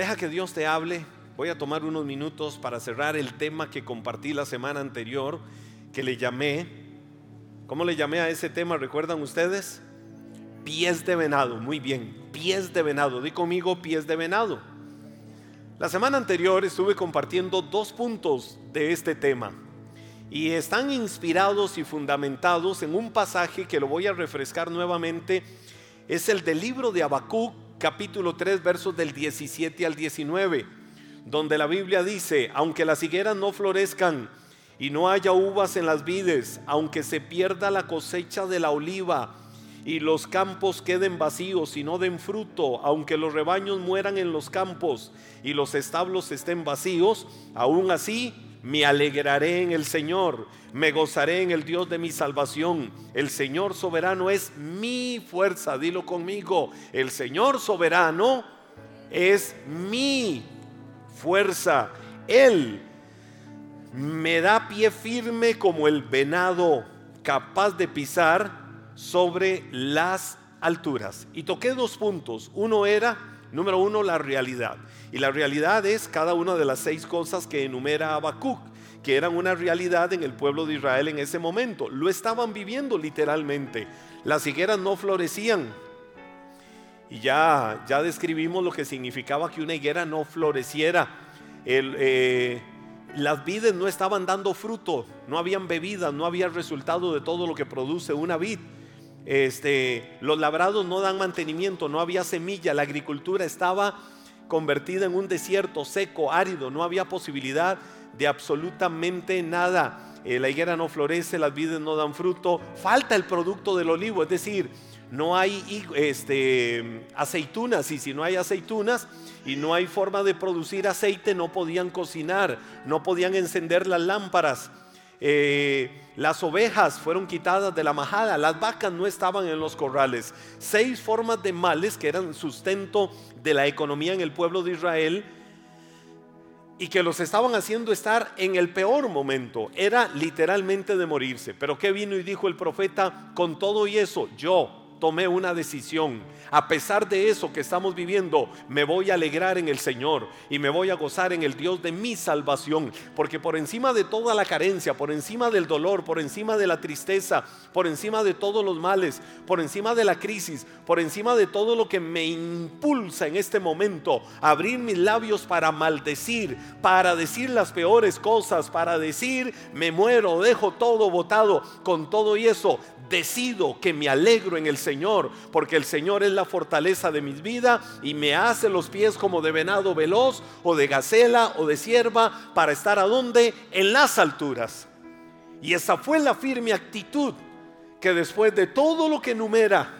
Deja que Dios te hable. Voy a tomar unos minutos para cerrar el tema que compartí la semana anterior, que le llamé. ¿Cómo le llamé a ese tema? ¿Recuerdan ustedes? Pies de venado. Muy bien, pies de venado. Di conmigo pies de venado. La semana anterior estuve compartiendo dos puntos de este tema y están inspirados y fundamentados en un pasaje que lo voy a refrescar nuevamente. Es el del libro de Habacuc, capítulo 3, versos del 17 al 19, donde la Biblia dice, aunque las higueras no florezcan y no haya uvas en las vides, aunque se pierda la cosecha de la oliva, y los campos queden vacíos y no den fruto, aunque los rebaños mueran en los campos y los establos estén vacíos, aún así me alegraré en el Señor, me gozaré en el Dios de mi salvación. El Señor soberano es mi fuerza, dilo conmigo, el Señor soberano es mi fuerza. Él me da pie firme como el venado capaz de pisar sobre las alturas. Y toqué dos puntos. Uno era, número uno, la realidad. Y la realidad es cada una de las seis cosas que enumera Habacuc, que eran una realidad en el pueblo de Israel en ese momento. Lo estaban viviendo literalmente. Las higueras no florecían. Y ya, ya describimos lo que significaba que una higuera no floreciera. Eh, las vides no estaban dando fruto, no habían bebidas, no había resultado de todo lo que produce una vid. Este, los labrados no dan mantenimiento, no había semilla, la agricultura estaba convertida en un desierto seco, árido, no había posibilidad de absolutamente nada. Eh, la higuera no florece, las vides no dan fruto, falta el producto del olivo, es decir, no hay este, aceitunas y si no hay aceitunas y no hay forma de producir aceite, no podían cocinar, no podían encender las lámparas. Eh, las ovejas fueron quitadas de la majada, las vacas no estaban en los corrales. Seis formas de males que eran sustento de la economía en el pueblo de Israel y que los estaban haciendo estar en el peor momento. Era literalmente de morirse. Pero ¿qué vino y dijo el profeta? Con todo y eso, yo tomé una decisión. A pesar de eso que estamos viviendo, me voy a alegrar en el Señor y me voy a gozar en el Dios de mi salvación. Porque por encima de toda la carencia, por encima del dolor, por encima de la tristeza, por encima de todos los males, por encima de la crisis, por encima de todo lo que me impulsa en este momento a abrir mis labios para maldecir, para decir las peores cosas, para decir me muero, dejo todo botado, con todo y eso decido que me alegro en el Señor, porque el Señor es la fortaleza de mis vidas y me hace los pies como de venado veloz o de gacela o de sierva para estar a donde? En las alturas. Y esa fue la firme actitud que después de todo lo que enumera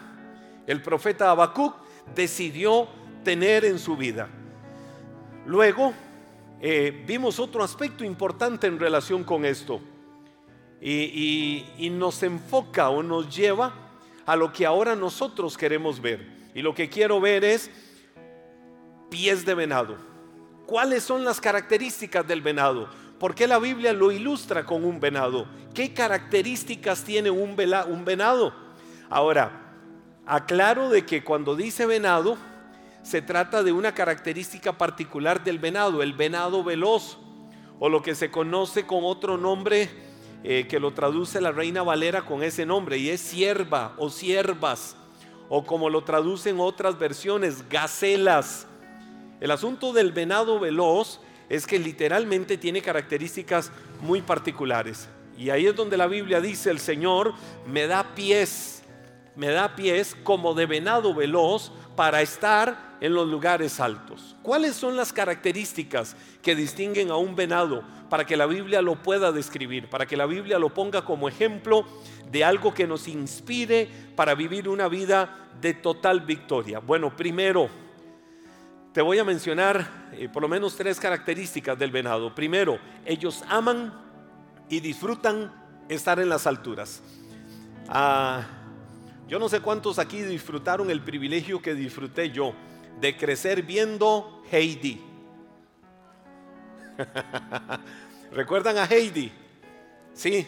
el profeta Habacuc decidió tener en su vida. Luego eh, vimos otro aspecto importante en relación con esto y, nos enfoca o nos lleva a lo que ahora nosotros queremos ver. Y lo que quiero ver es pies de venado. ¿Cuáles son las características del venado? ¿Por qué la Biblia lo ilustra con un venado? ¿Qué características tiene un, venado? Ahora, aclaro de que cuando dice venado, se trata de una característica particular del venado, el venado veloz, o lo que se conoce con otro nombre eh, que lo traduce la Reina Valera con ese nombre y es sierva o siervas o como lo traducen otras versiones, gacelas. El asunto del venado veloz es que literalmente tiene características muy particulares. Y ahí es donde la Biblia dice, el Señor me da pies, me da pies como de venado veloz para estar en los lugares altos. ¿Cuáles son las características que distinguen a un venado para que la Biblia lo pueda describir, para que la Biblia lo ponga como ejemplo de algo que nos inspire para vivir una vida de total victoria? Bueno, primero, te voy a mencionar eh, por lo menos tres características del venado. Primero, ellos aman y disfrutan estar en las alturas. Ah, yo no sé cuántos aquí disfrutaron el privilegio que disfruté yo de crecer viendo Heidi. ¿Recuerdan a Heidi? Sí,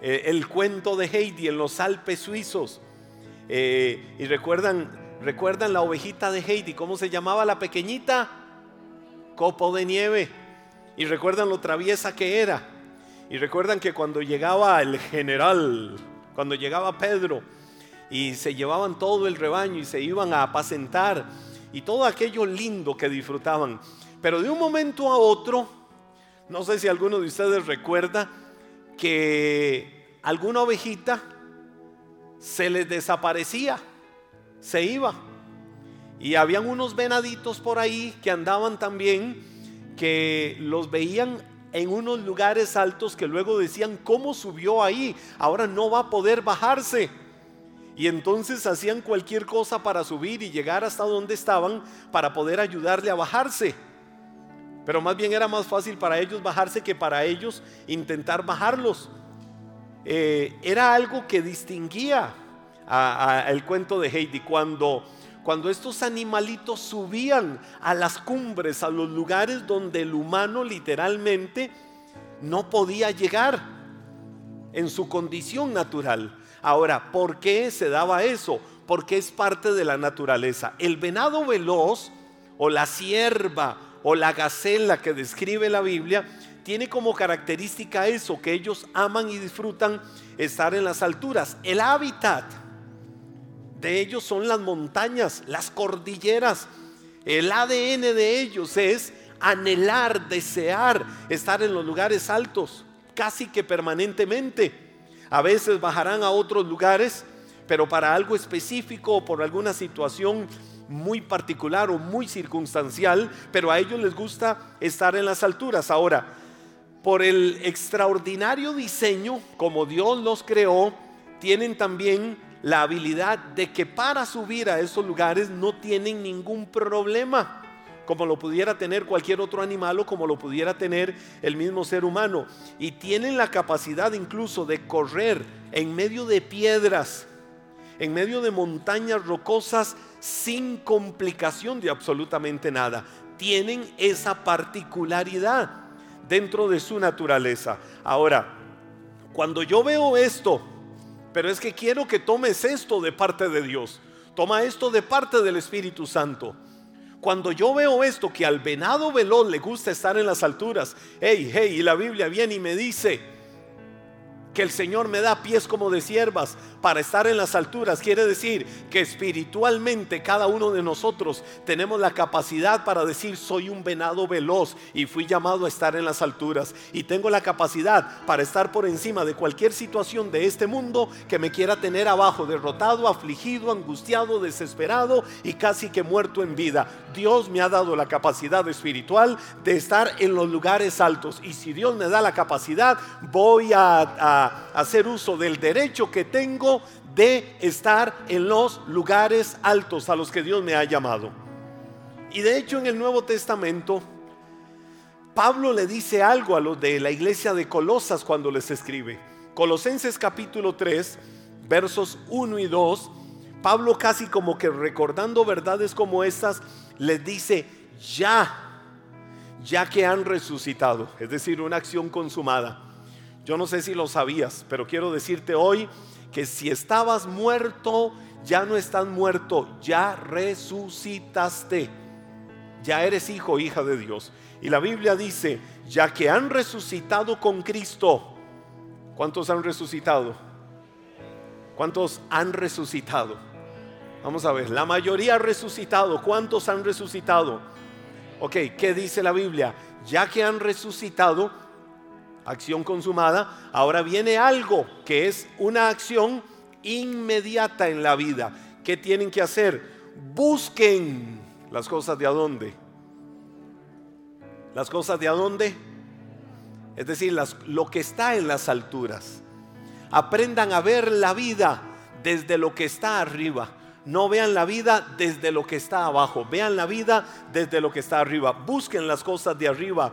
eh, el cuento de Heidi en los Alpes suizos. Eh, y recuerdan, recuerdan la ovejita de Heidi, ¿cómo se llamaba la pequeñita? copo de nieve. Y recuerdan lo traviesa que era. Y recuerdan que cuando llegaba el general, cuando llegaba Pedro, y se llevaban todo el rebaño y se iban a apacentar, y todo aquello lindo que disfrutaban. Pero de un momento a otro, no sé si alguno de ustedes recuerda que alguna ovejita se les desaparecía, se iba. Y habían unos venaditos por ahí que andaban también, que los veían en unos lugares altos que luego decían, ¿cómo subió ahí? Ahora no va a poder bajarse. Y entonces hacían cualquier cosa para subir y llegar hasta donde estaban para poder ayudarle a bajarse. Pero más bien era más fácil para ellos bajarse que para ellos intentar bajarlos. Eh, era algo que distinguía el cuento de Heidi cuando, cuando estos animalitos subían a las cumbres, a los lugares donde el humano literalmente no podía llegar en su condición natural. Ahora, ¿por qué se daba eso? Porque es parte de la naturaleza. El venado veloz o la sierva o la gacela que describe la Biblia tiene como característica eso, que ellos aman y disfrutan estar en las alturas. El hábitat de ellos son las montañas, las cordilleras. El ADN de ellos es anhelar, desear estar en los lugares altos, casi que permanentemente. A veces bajarán a otros lugares, pero para algo específico o por alguna situación muy particular o muy circunstancial, pero a ellos les gusta estar en las alturas. Ahora, por el extraordinario diseño, como Dios los creó, tienen también la habilidad de que para subir a esos lugares no tienen ningún problema, como lo pudiera tener cualquier otro animal o como lo pudiera tener el mismo ser humano. Y tienen la capacidad incluso de correr en medio de piedras, en medio de montañas rocosas sin complicación de absolutamente nada. Tienen esa particularidad dentro de su naturaleza. Ahora, cuando yo veo esto, pero es que quiero que tomes esto de parte de Dios, toma esto de parte del Espíritu Santo. Cuando yo veo esto, que al venado veloz le gusta estar en las alturas, hey, hey, y la Biblia viene y me dice, que el Señor me da pies como de siervas para estar en las alturas. Quiere decir que espiritualmente cada uno de nosotros tenemos la capacidad para decir soy un venado veloz y fui llamado a estar en las alturas. Y tengo la capacidad para estar por encima de cualquier situación de este mundo que me quiera tener abajo, derrotado, afligido, angustiado, desesperado y casi que muerto en vida. Dios me ha dado la capacidad espiritual de estar en los lugares altos. Y si Dios me da la capacidad, voy a hacer uso del derecho que tengo de estar en los lugares altos a los que Dios me ha llamado. Y de hecho en el Nuevo Testamento, Pablo le dice algo a los de la iglesia de Colosas cuando les escribe. Colosenses capítulo 3, versos 1 y 2, Pablo casi como que recordando verdades como estas, les dice, ya, ya que han resucitado, es decir, una acción consumada yo no sé si lo sabías, pero quiero decirte hoy que si estabas muerto, ya no estás muerto, ya resucitaste. Ya eres hijo, hija de Dios. Y la Biblia dice, ya que han resucitado con Cristo, ¿cuántos han resucitado? ¿Cuántos han resucitado? Vamos a ver, la mayoría ha resucitado. ¿Cuántos han resucitado? Ok, ¿qué dice la Biblia? Ya que han resucitado, acción consumada, ahora viene algo que es una acción inmediata en la vida. ¿Qué tienen que hacer? Busquen las cosas de adónde. Las cosas de adónde. Es decir, lo que está en las alturas. Aprendan a ver la vida desde lo que está arriba. No vean la vida desde lo que está abajo. Vean la vida desde lo que está arriba. Busquen las cosas de arriba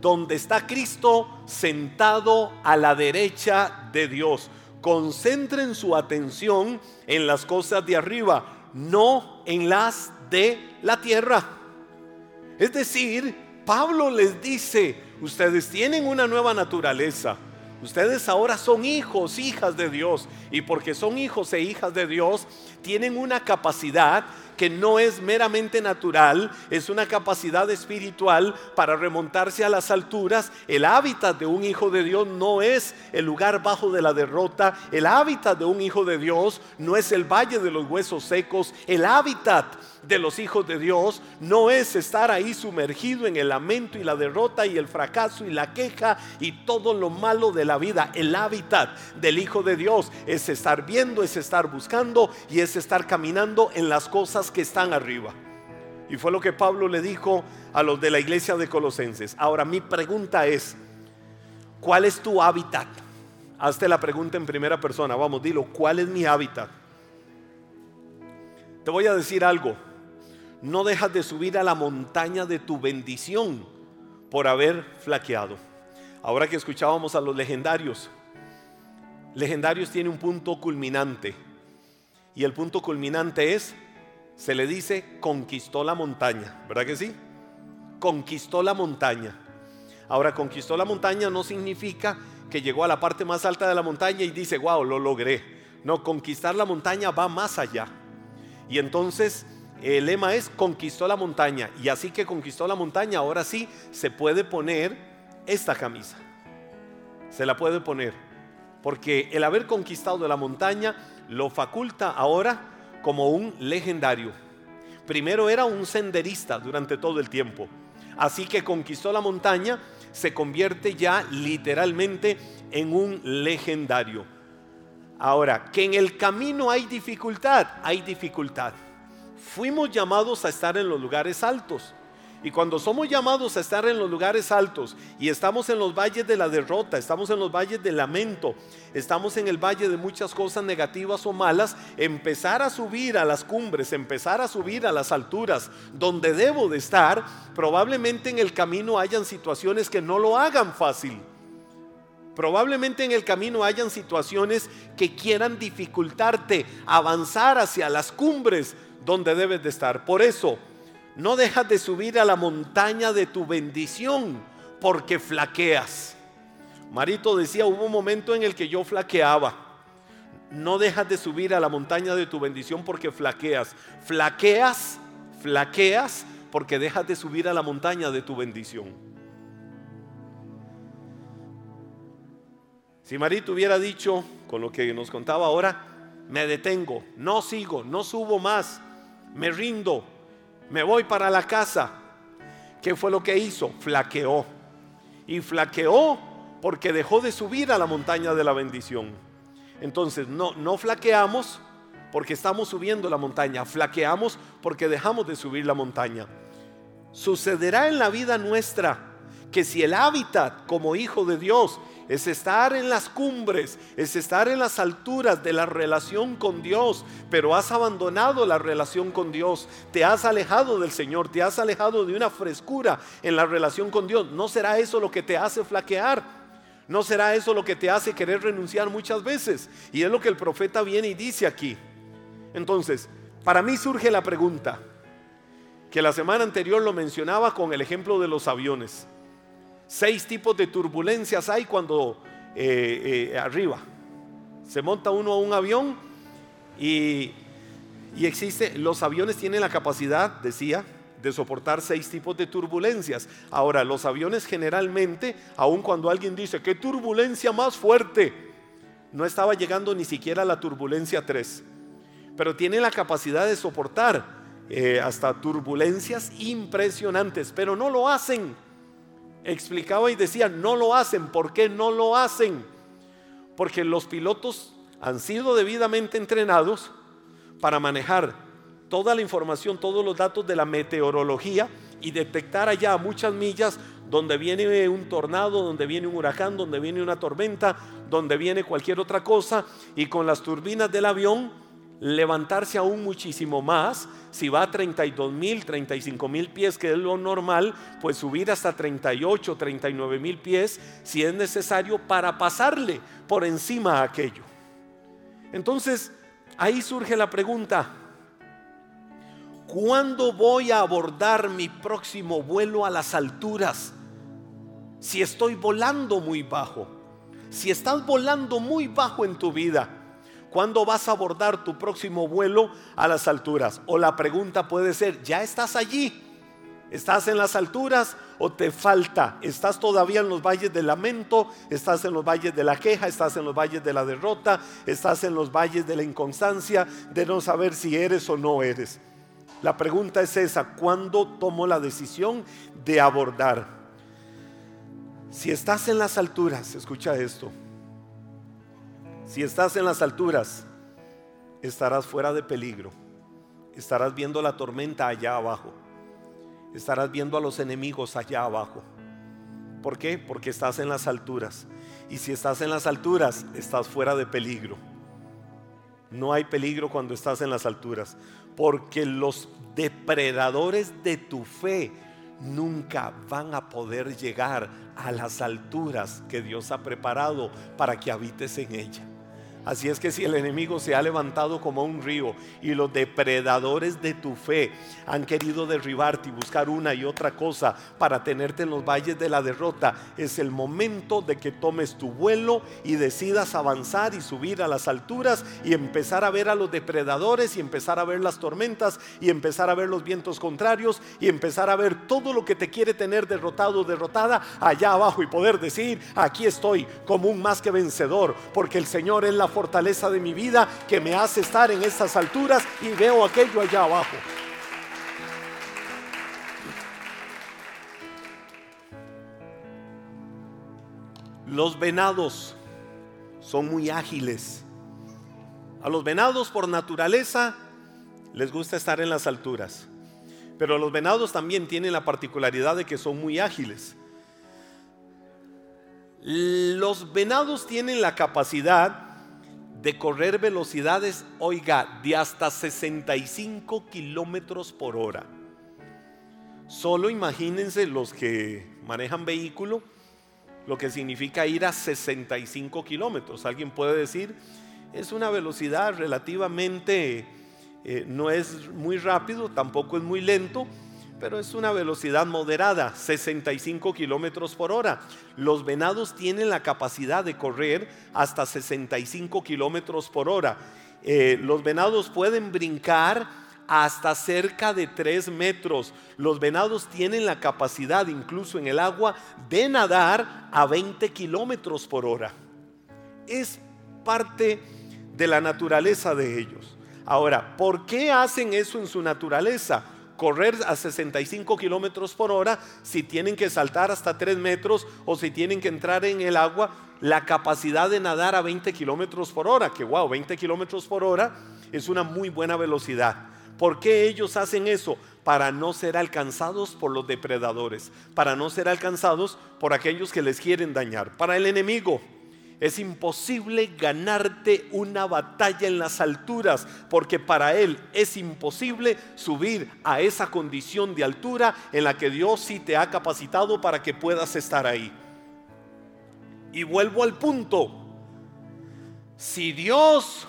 donde está Cristo sentado a la derecha de Dios. Concentren su atención en las cosas de arriba, no en las de la tierra. Es decir, Pablo les dice, ustedes tienen una nueva naturaleza. Ustedes ahora son hijos, hijas de Dios. Y porque son hijos e hijas de Dios, tienen una capacidad que no es meramente natural, es una capacidad espiritual para remontarse a las alturas. El hábitat de un hijo de Dios no es el lugar bajo de la derrota, el hábitat de un hijo de Dios no es el valle de los huesos secos, el hábitat de los hijos de Dios no es estar ahí sumergido en el lamento y la derrota y el fracaso y la queja y todo lo malo de la vida. El hábitat del hijo de Dios es estar viendo, es estar buscando y es estar caminando en las cosas que están arriba. Y fue lo que Pablo le dijo a los de la iglesia de Colosenses. Ahora mi pregunta es, ¿cuál es tu hábitat? Hazte la pregunta en primera persona. Vamos, dilo, ¿cuál es mi hábitat? Te voy a decir algo no dejas de subir a la montaña de tu bendición por haber flaqueado. Ahora que escuchábamos a los legendarios, legendarios tiene un punto culminante. Y el punto culminante es, se le dice, conquistó la montaña. ¿Verdad que sí? Conquistó la montaña. Ahora, conquistó la montaña no significa que llegó a la parte más alta de la montaña y dice, wow, lo logré. No, conquistar la montaña va más allá. Y entonces el lema es conquistó la montaña. Y así que conquistó la montaña, ahora sí se puede poner esta camisa. Se la puede poner. Porque el haber conquistado la montaña lo faculta ahora como un legendario. Primero era un senderista durante todo el tiempo. Así que conquistó la montaña, se convierte ya literalmente en un legendario. Ahora, que en el camino hay dificultad, hay dificultad fuimos llamados a estar en los lugares altos. Y cuando somos llamados a estar en los lugares altos y estamos en los valles de la derrota, estamos en los valles del lamento, estamos en el valle de muchas cosas negativas o malas, empezar a subir a las cumbres, empezar a subir a las alturas donde debo de estar, probablemente en el camino hayan situaciones que no lo hagan fácil. Probablemente en el camino hayan situaciones que quieran dificultarte avanzar hacia las cumbres donde debes de estar. Por eso, no dejas de subir a la montaña de tu bendición porque flaqueas. Marito decía, hubo un momento en el que yo flaqueaba. No dejas de subir a la montaña de tu bendición porque flaqueas. Flaqueas, flaqueas porque dejas de subir a la montaña de tu bendición. Si Marito hubiera dicho, con lo que nos contaba ahora, me detengo, no sigo, no subo más, me rindo, me voy para la casa. ¿Qué fue lo que hizo? Flaqueó. Y flaqueó porque dejó de subir a la montaña de la bendición. Entonces, no, no flaqueamos porque estamos subiendo la montaña, flaqueamos porque dejamos de subir la montaña. Sucederá en la vida nuestra que si el hábitat como hijo de Dios es estar en las cumbres, es estar en las alturas de la relación con Dios, pero has abandonado la relación con Dios, te has alejado del Señor, te has alejado de una frescura en la relación con Dios. ¿No será eso lo que te hace flaquear? ¿No será eso lo que te hace querer renunciar muchas veces? Y es lo que el profeta viene y dice aquí. Entonces, para mí surge la pregunta, que la semana anterior lo mencionaba con el ejemplo de los aviones. Seis tipos de turbulencias hay cuando eh, eh, arriba se monta uno a un avión y, y existe, los aviones tienen la capacidad, decía, de soportar seis tipos de turbulencias. Ahora, los aviones generalmente, aun cuando alguien dice, ¿qué turbulencia más fuerte? No estaba llegando ni siquiera a la turbulencia 3, pero tienen la capacidad de soportar eh, hasta turbulencias impresionantes, pero no lo hacen explicaba y decía, no lo hacen. ¿Por qué no lo hacen? Porque los pilotos han sido debidamente entrenados para manejar toda la información, todos los datos de la meteorología y detectar allá a muchas millas donde viene un tornado, donde viene un huracán, donde viene una tormenta, donde viene cualquier otra cosa y con las turbinas del avión levantarse aún muchísimo más. Si va a 32 mil, 35 mil pies, que es lo normal, pues subir hasta 38, 39 mil pies si es necesario para pasarle por encima a aquello. Entonces, ahí surge la pregunta, ¿cuándo voy a abordar mi próximo vuelo a las alturas? Si estoy volando muy bajo, si estás volando muy bajo en tu vida, ¿Cuándo vas a abordar tu próximo vuelo a las alturas? O la pregunta puede ser, ¿ya estás allí? ¿Estás en las alturas o te falta? ¿Estás todavía en los valles del lamento? ¿Estás en los valles de la queja? ¿Estás en los valles de la derrota? ¿Estás en los valles de la inconstancia? De no saber si eres o no eres. La pregunta es esa, ¿cuándo tomo la decisión de abordar? Si estás en las alturas, escucha esto, si estás en las alturas, estarás fuera de peligro, estarás viendo la tormenta allá abajo, estarás viendo a los enemigos allá abajo. ¿Por qué? Porque estás en las alturas. Y si estás en las alturas, estás fuera de peligro. No hay peligro cuando estás en las alturas porque los depredadores de tu fe nunca van a poder llegar a las alturas que Dios ha preparado para que habites en ella. Así es que si el enemigo se ha levantado como un río y los depredadores de tu fe han querido derribarte y buscar una y otra cosa para tenerte en los valles de la derrota, es el momento de que tomes tu vuelo y decidas avanzar y subir a las alturas y empezar a ver a los depredadores y empezar a ver las tormentas y empezar a ver los vientos contrarios y empezar a ver todo lo que te quiere tener derrotado o derrotada allá abajo y poder decir, aquí estoy como un más que vencedor, porque el Señor es la fortaleza de mi vida que me hace estar en estas alturas y veo aquello allá abajo. Los venados son muy ágiles. A los venados por naturaleza les gusta estar en las alturas. Pero los venados también tienen la particularidad de que son muy ágiles. Los venados tienen la capacidad de correr velocidades, oiga, de hasta 65 kilómetros por hora. Solo imagínense los que manejan vehículo, lo que significa ir a 65 kilómetros. Alguien puede decir, es una velocidad relativamente, eh, no es muy rápido, tampoco es muy lento, pero es una velocidad moderada, 65 kilómetros por hora. Los venados tienen la capacidad de correr hasta 65 kilómetros por hora. Eh, los venados pueden brincar hasta cerca de 3 metros. Los venados tienen la capacidad, incluso en el agua, de nadar a 20 kilómetros por hora. Es parte de la naturaleza de ellos. Ahora, ¿por qué hacen eso en su naturaleza? Correr a 65 kilómetros por hora, si tienen que saltar hasta 3 metros o si tienen que entrar en el agua, la capacidad de nadar a 20 kilómetros por hora, que wow, 20 kilómetros por hora es una muy buena velocidad. ¿Por qué ellos hacen eso? Para no ser alcanzados por los depredadores, para no ser alcanzados por aquellos que les quieren dañar. Para el enemigo, es imposible ganarte una batalla en las alturas, porque para Él es imposible subir a esa condición de altura en la que Dios sí te ha capacitado para que puedas estar ahí. Y vuelvo al punto. Si Dios,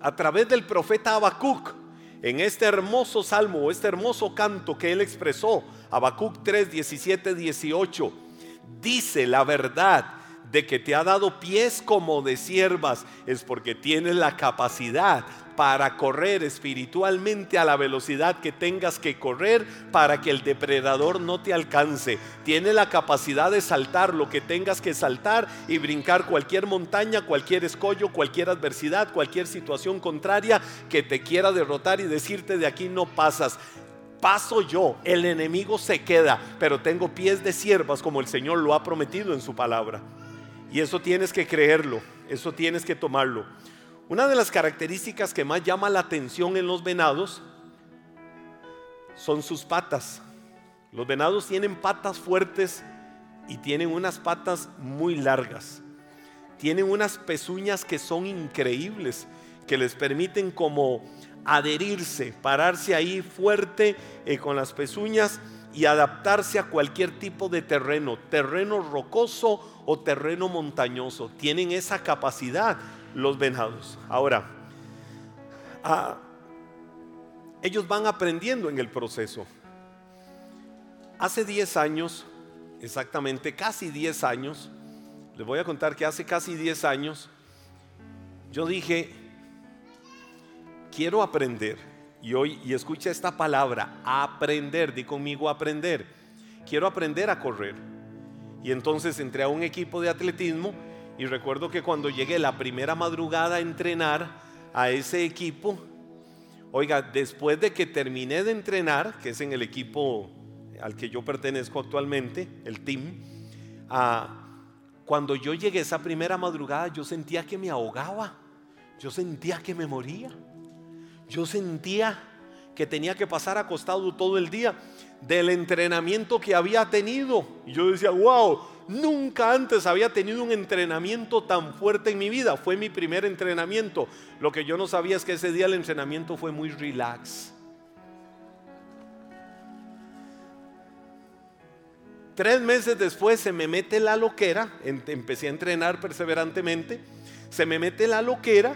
a través del profeta Habacuc, en este hermoso salmo, este hermoso canto que él expresó, Habacuc 3, 17, 18, dice la verdad de que te ha dado pies como de siervas, es porque tienes la capacidad para correr espiritualmente a la velocidad que tengas que correr para que el depredador no te alcance. Tiene la capacidad de saltar lo que tengas que saltar y brincar cualquier montaña, cualquier escollo, cualquier adversidad, cualquier situación contraria que te quiera derrotar y decirte de aquí no pasas paso yo, el enemigo se queda, pero tengo pies de siervas como el Señor lo ha prometido en su palabra. Y eso tienes que creerlo, eso tienes que tomarlo. Una de las características que más llama la atención en los venados son sus patas. Los venados tienen patas fuertes y tienen unas patas muy largas. Tienen unas pezuñas que son increíbles, que les permiten como adherirse, pararse ahí fuerte eh, con las pezuñas y adaptarse a cualquier tipo de terreno, terreno rocoso o terreno montañoso. Tienen esa capacidad los venados. Ahora, ah, ellos van aprendiendo en el proceso. Hace 10 años, exactamente casi 10 años, les voy a contar que hace casi 10 años, yo dije, quiero aprender. Y hoy, y escucha esta palabra, aprender, di conmigo aprender. Quiero aprender a correr. Y entonces entré a un equipo de atletismo y recuerdo que cuando llegué la primera madrugada a entrenar a ese equipo, oiga, después de que terminé de entrenar, que es en el equipo al que yo pertenezco actualmente, el team, ah, cuando yo llegué esa primera madrugada yo sentía que me ahogaba, yo sentía que me moría, yo sentía que tenía que pasar acostado todo el día del entrenamiento que había tenido. Y yo decía, wow, nunca antes había tenido un entrenamiento tan fuerte en mi vida. Fue mi primer entrenamiento. Lo que yo no sabía es que ese día el entrenamiento fue muy relax. Tres meses después se me mete la loquera, empecé a entrenar perseverantemente, se me mete la loquera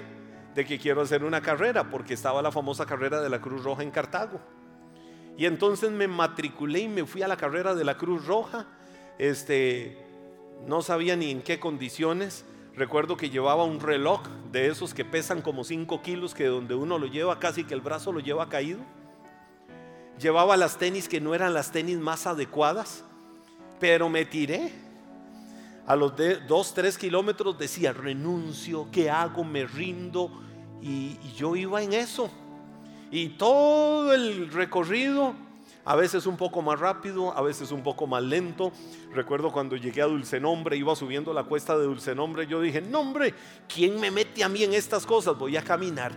de que quiero hacer una carrera, porque estaba la famosa carrera de la Cruz Roja en Cartago. Y entonces me matriculé y me fui a la carrera de la Cruz Roja. Este, no sabía ni en qué condiciones. Recuerdo que llevaba un reloj de esos que pesan como 5 kilos, que donde uno lo lleva casi que el brazo lo lleva caído. Llevaba las tenis que no eran las tenis más adecuadas, pero me tiré. A los 2, 3 kilómetros decía, renuncio, ¿qué hago? Me rindo. y yo iba en eso. Y todo el recorrido, a veces un poco más rápido, a veces un poco más lento. Recuerdo cuando llegué a Dulce Nombre, iba subiendo la cuesta de Dulce Nombre, yo dije, no hombre, ¿quién me mete a mí en estas cosas? Voy a caminar.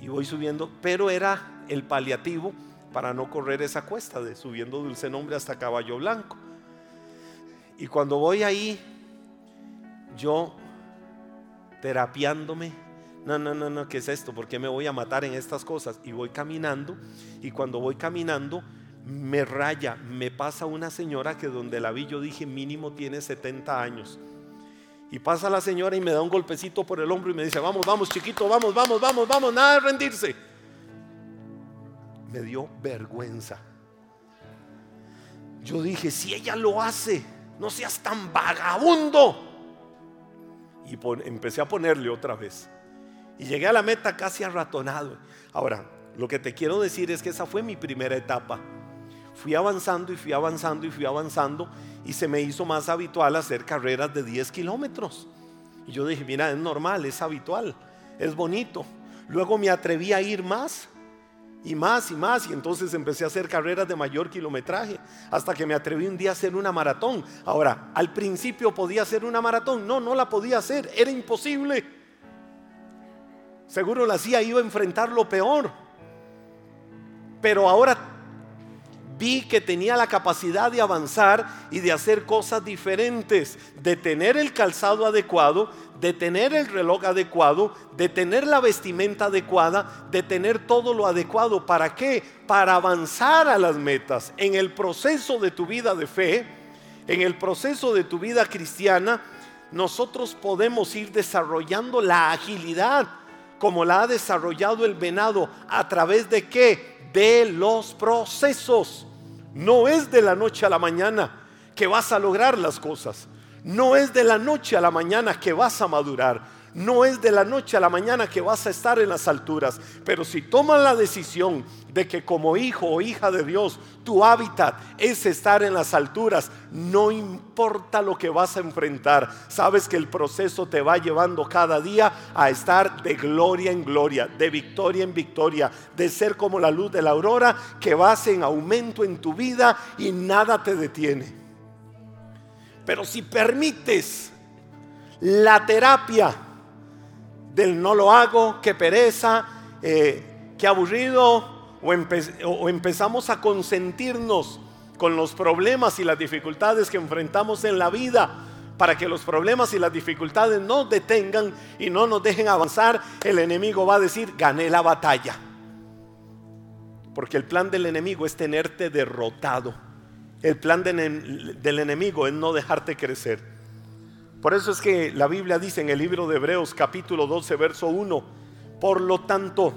Y voy subiendo, pero era el paliativo para no correr esa cuesta de subiendo Dulce Nombre hasta Caballo Blanco. Y cuando voy ahí, yo terapiándome, no, no, no, no, ¿qué es esto? ¿Por qué me voy a matar en estas cosas? Y voy caminando y cuando voy caminando me raya, me pasa una señora que donde la vi yo dije mínimo tiene 70 años. Y pasa la señora y me da un golpecito por el hombro y me dice, vamos, vamos chiquito, vamos, vamos, vamos, vamos, nada de rendirse. Me dio vergüenza. Yo dije, si ella lo hace, no seas tan vagabundo. Y empecé a ponerle otra vez. Y llegué a la meta casi arratonado. Ahora, lo que te quiero decir es que esa fue mi primera etapa. Fui avanzando y fui avanzando y fui avanzando y se me hizo más habitual hacer carreras de 10 kilómetros. Y yo dije, mira, es normal, es habitual, es bonito. Luego me atreví a ir más y más y más y entonces empecé a hacer carreras de mayor kilometraje hasta que me atreví un día a hacer una maratón. Ahora, al principio podía hacer una maratón, no, no la podía hacer, era imposible. Seguro la hacía, iba a enfrentar lo peor. Pero ahora vi que tenía la capacidad de avanzar y de hacer cosas diferentes, de tener el calzado adecuado, de tener el reloj adecuado, de tener la vestimenta adecuada, de tener todo lo adecuado. ¿Para qué? Para avanzar a las metas. En el proceso de tu vida de fe, en el proceso de tu vida cristiana, nosotros podemos ir desarrollando la agilidad como la ha desarrollado el venado. ¿A través de qué? De los procesos. No es de la noche a la mañana que vas a lograr las cosas. No es de la noche a la mañana que vas a madurar. No es de la noche a la mañana que vas a estar en las alturas, pero si tomas la decisión de que como hijo o hija de Dios, tu hábitat es estar en las alturas, no importa lo que vas a enfrentar, sabes que el proceso te va llevando cada día a estar de gloria en gloria, de victoria en victoria, de ser como la luz de la aurora que vas en aumento en tu vida y nada te detiene. Pero si permites la terapia, del no lo hago, que pereza, eh, que aburrido, o, o empezamos a consentirnos con los problemas y las dificultades que enfrentamos en la vida para que los problemas y las dificultades no detengan y no nos dejen avanzar, el enemigo va a decir, gané la batalla. Porque el plan del enemigo es tenerte derrotado. El plan del enemigo es no dejarte crecer. Por eso es que la Biblia dice en el libro de Hebreos capítulo 12, verso 1, por lo tanto,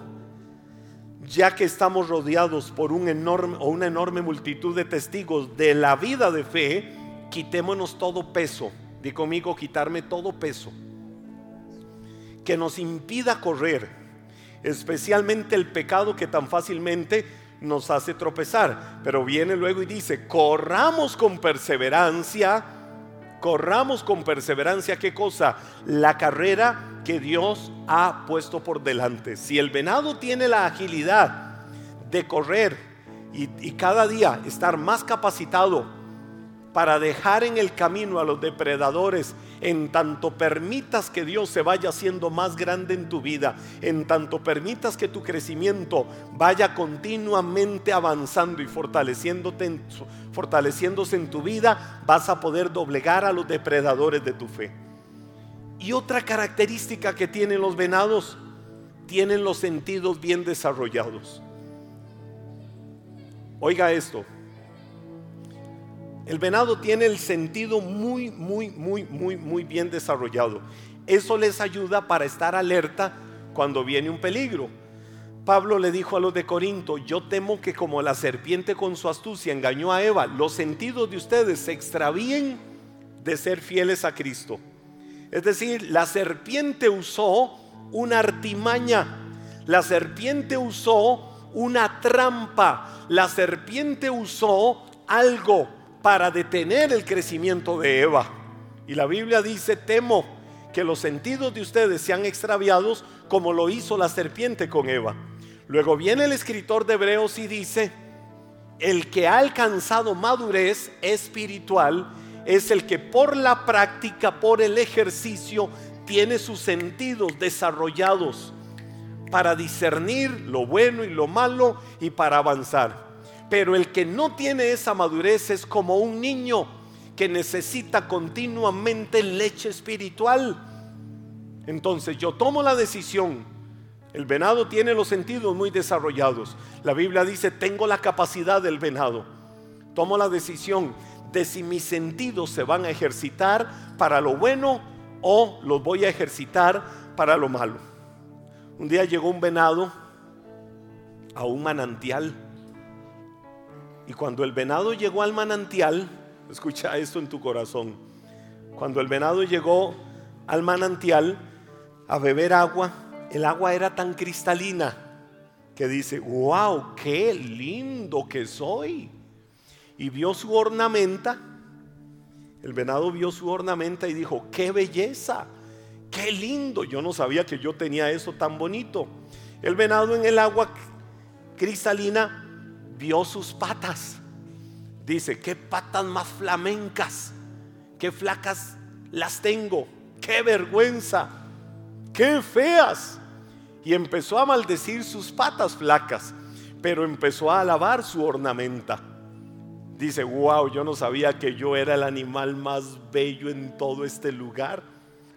ya que estamos rodeados por un enorme o una enorme multitud de testigos de la vida de fe, quitémonos todo peso. Di conmigo quitarme todo peso que nos impida correr especialmente el pecado que tan fácilmente nos hace tropezar. Pero viene luego y dice, corramos con perseverancia, corramos con perseverancia, ¿qué cosa? La carrera que Dios ha puesto por delante. Si el venado tiene la agilidad de correr y, cada día estar más capacitado para dejar en el camino a los depredadores en tanto permitas que Dios se vaya haciendo más grande en tu vida, en tanto permitas que tu crecimiento vaya continuamente avanzando y fortaleciéndote fortaleciéndose en tu vida, vas a poder doblegar a los depredadores de tu fe. Y otra característica que tienen los venados, tienen los sentidos bien desarrollados. Oiga esto, el venado tiene el sentido muy, muy, muy, muy, muy bien desarrollado. Eso les ayuda para estar alerta cuando viene un peligro. Pablo le dijo a los de Corinto, yo temo que como la serpiente con su astucia engañó a Eva, los sentidos de ustedes se extravíen de ser fieles a Cristo. Es decir, la serpiente usó una artimaña, la serpiente usó una trampa, la serpiente usó algo para detener el crecimiento de Eva. Y la Biblia dice, temo que los sentidos de ustedes sean extraviados como lo hizo la serpiente con Eva. Luego viene el escritor de Hebreos y dice, el que ha alcanzado madurez espiritual es el que por la práctica, por el ejercicio, tiene sus sentidos desarrollados para discernir lo bueno y lo malo y para avanzar. Pero el que no tiene esa madurez es como un niño que necesita continuamente leche espiritual. Entonces yo tomo la decisión. El venado tiene los sentidos muy desarrollados. La Biblia dice, tengo la capacidad del venado. Tomo la decisión de si mis sentidos se van a ejercitar para lo bueno o los voy a ejercitar para lo malo. Un día llegó un venado a un manantial y cuando el venado llegó al manantial, escucha esto en tu corazón, cuando el venado llegó al manantial a beber agua, el agua era tan cristalina que dice, wow, qué lindo que soy. Y vio su ornamenta, el venado vio su ornamenta y dijo, qué belleza, qué lindo. Yo no sabía que yo tenía eso tan bonito. El venado en el agua cristalina vio sus patas. Dice, qué patas más flamencas, qué flacas las tengo, qué vergüenza, qué feas. Y empezó a maldecir sus patas flacas, pero empezó a alabar su ornamenta. Dice, wow, yo no sabía que yo era el animal más bello en todo este lugar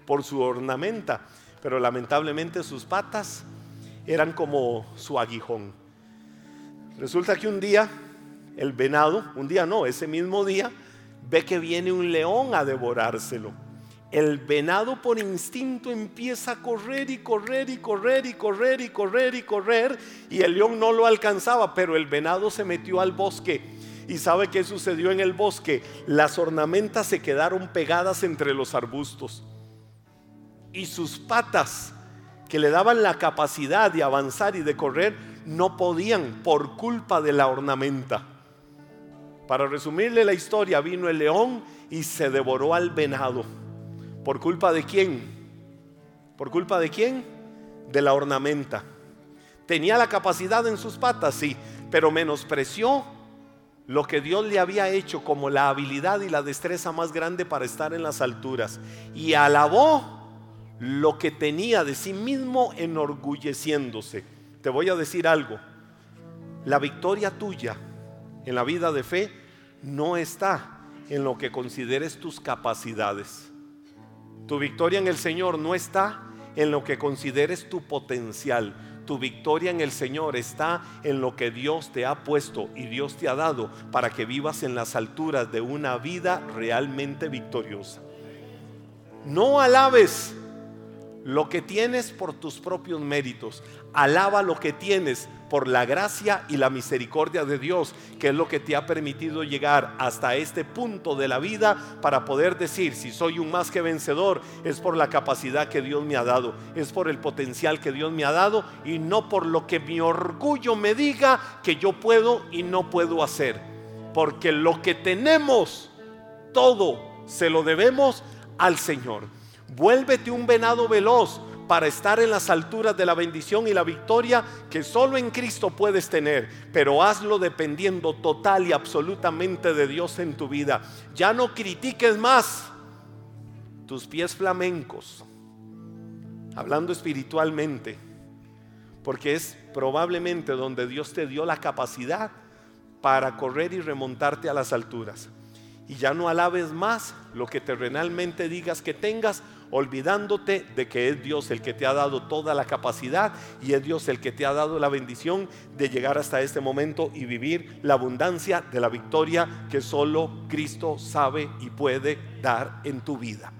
por su ornamenta, pero lamentablemente sus patas eran como su aguijón. Resulta que un día el venado, un día no, ese mismo día, ve que viene un león a devorárselo. El venado por instinto empieza a correr y correr y correr y correr y correr y correr y el león no lo alcanzaba, pero el venado se metió al bosque. ¿Y sabe qué sucedió en el bosque? Las ornamentas se quedaron pegadas entre los arbustos. Y sus patas, que le daban la capacidad de avanzar y de correr, no podían por culpa de la ornamenta. Para resumirle la historia, vino el león y se devoró al venado. ¿Por culpa de quién? ¿Por culpa de quién? De la ornamenta. Tenía la capacidad en sus patas, sí, pero menospreció lo que Dios le había hecho como la habilidad y la destreza más grande para estar en las alturas. Y alabó lo que tenía de sí mismo enorgulleciéndose. Te voy a decir algo. La victoria tuya en la vida de fe no está en lo que consideres tus capacidades. Tu victoria en el Señor no está en lo que consideres tu potencial. Tu victoria en el Señor está en lo que Dios te ha puesto y Dios te ha dado para que vivas en las alturas de una vida realmente victoriosa. No alabes lo que tienes por tus propios méritos. Alaba lo que tienes por la gracia y la misericordia de Dios, que es lo que te ha permitido llegar hasta este punto de la vida para poder decir, si soy un más que vencedor, es por la capacidad que Dios me ha dado, es por el potencial que Dios me ha dado y no por lo que mi orgullo me diga que yo puedo y no puedo hacer. Porque lo que tenemos, todo se lo debemos al Señor. Vuélvete un venado veloz para estar en las alturas de la bendición y la victoria que solo en Cristo puedes tener, pero hazlo dependiendo total y absolutamente de Dios en tu vida. Ya no critiques más tus pies flamencos, hablando espiritualmente, porque es probablemente donde Dios te dio la capacidad para correr y remontarte a las alturas. Y ya no alabes más lo que terrenalmente digas que tengas, olvidándote de que es Dios el que te ha dado toda la capacidad y es Dios el que te ha dado la bendición de llegar hasta este momento y vivir la abundancia de la victoria que solo Cristo sabe y puede dar en tu vida.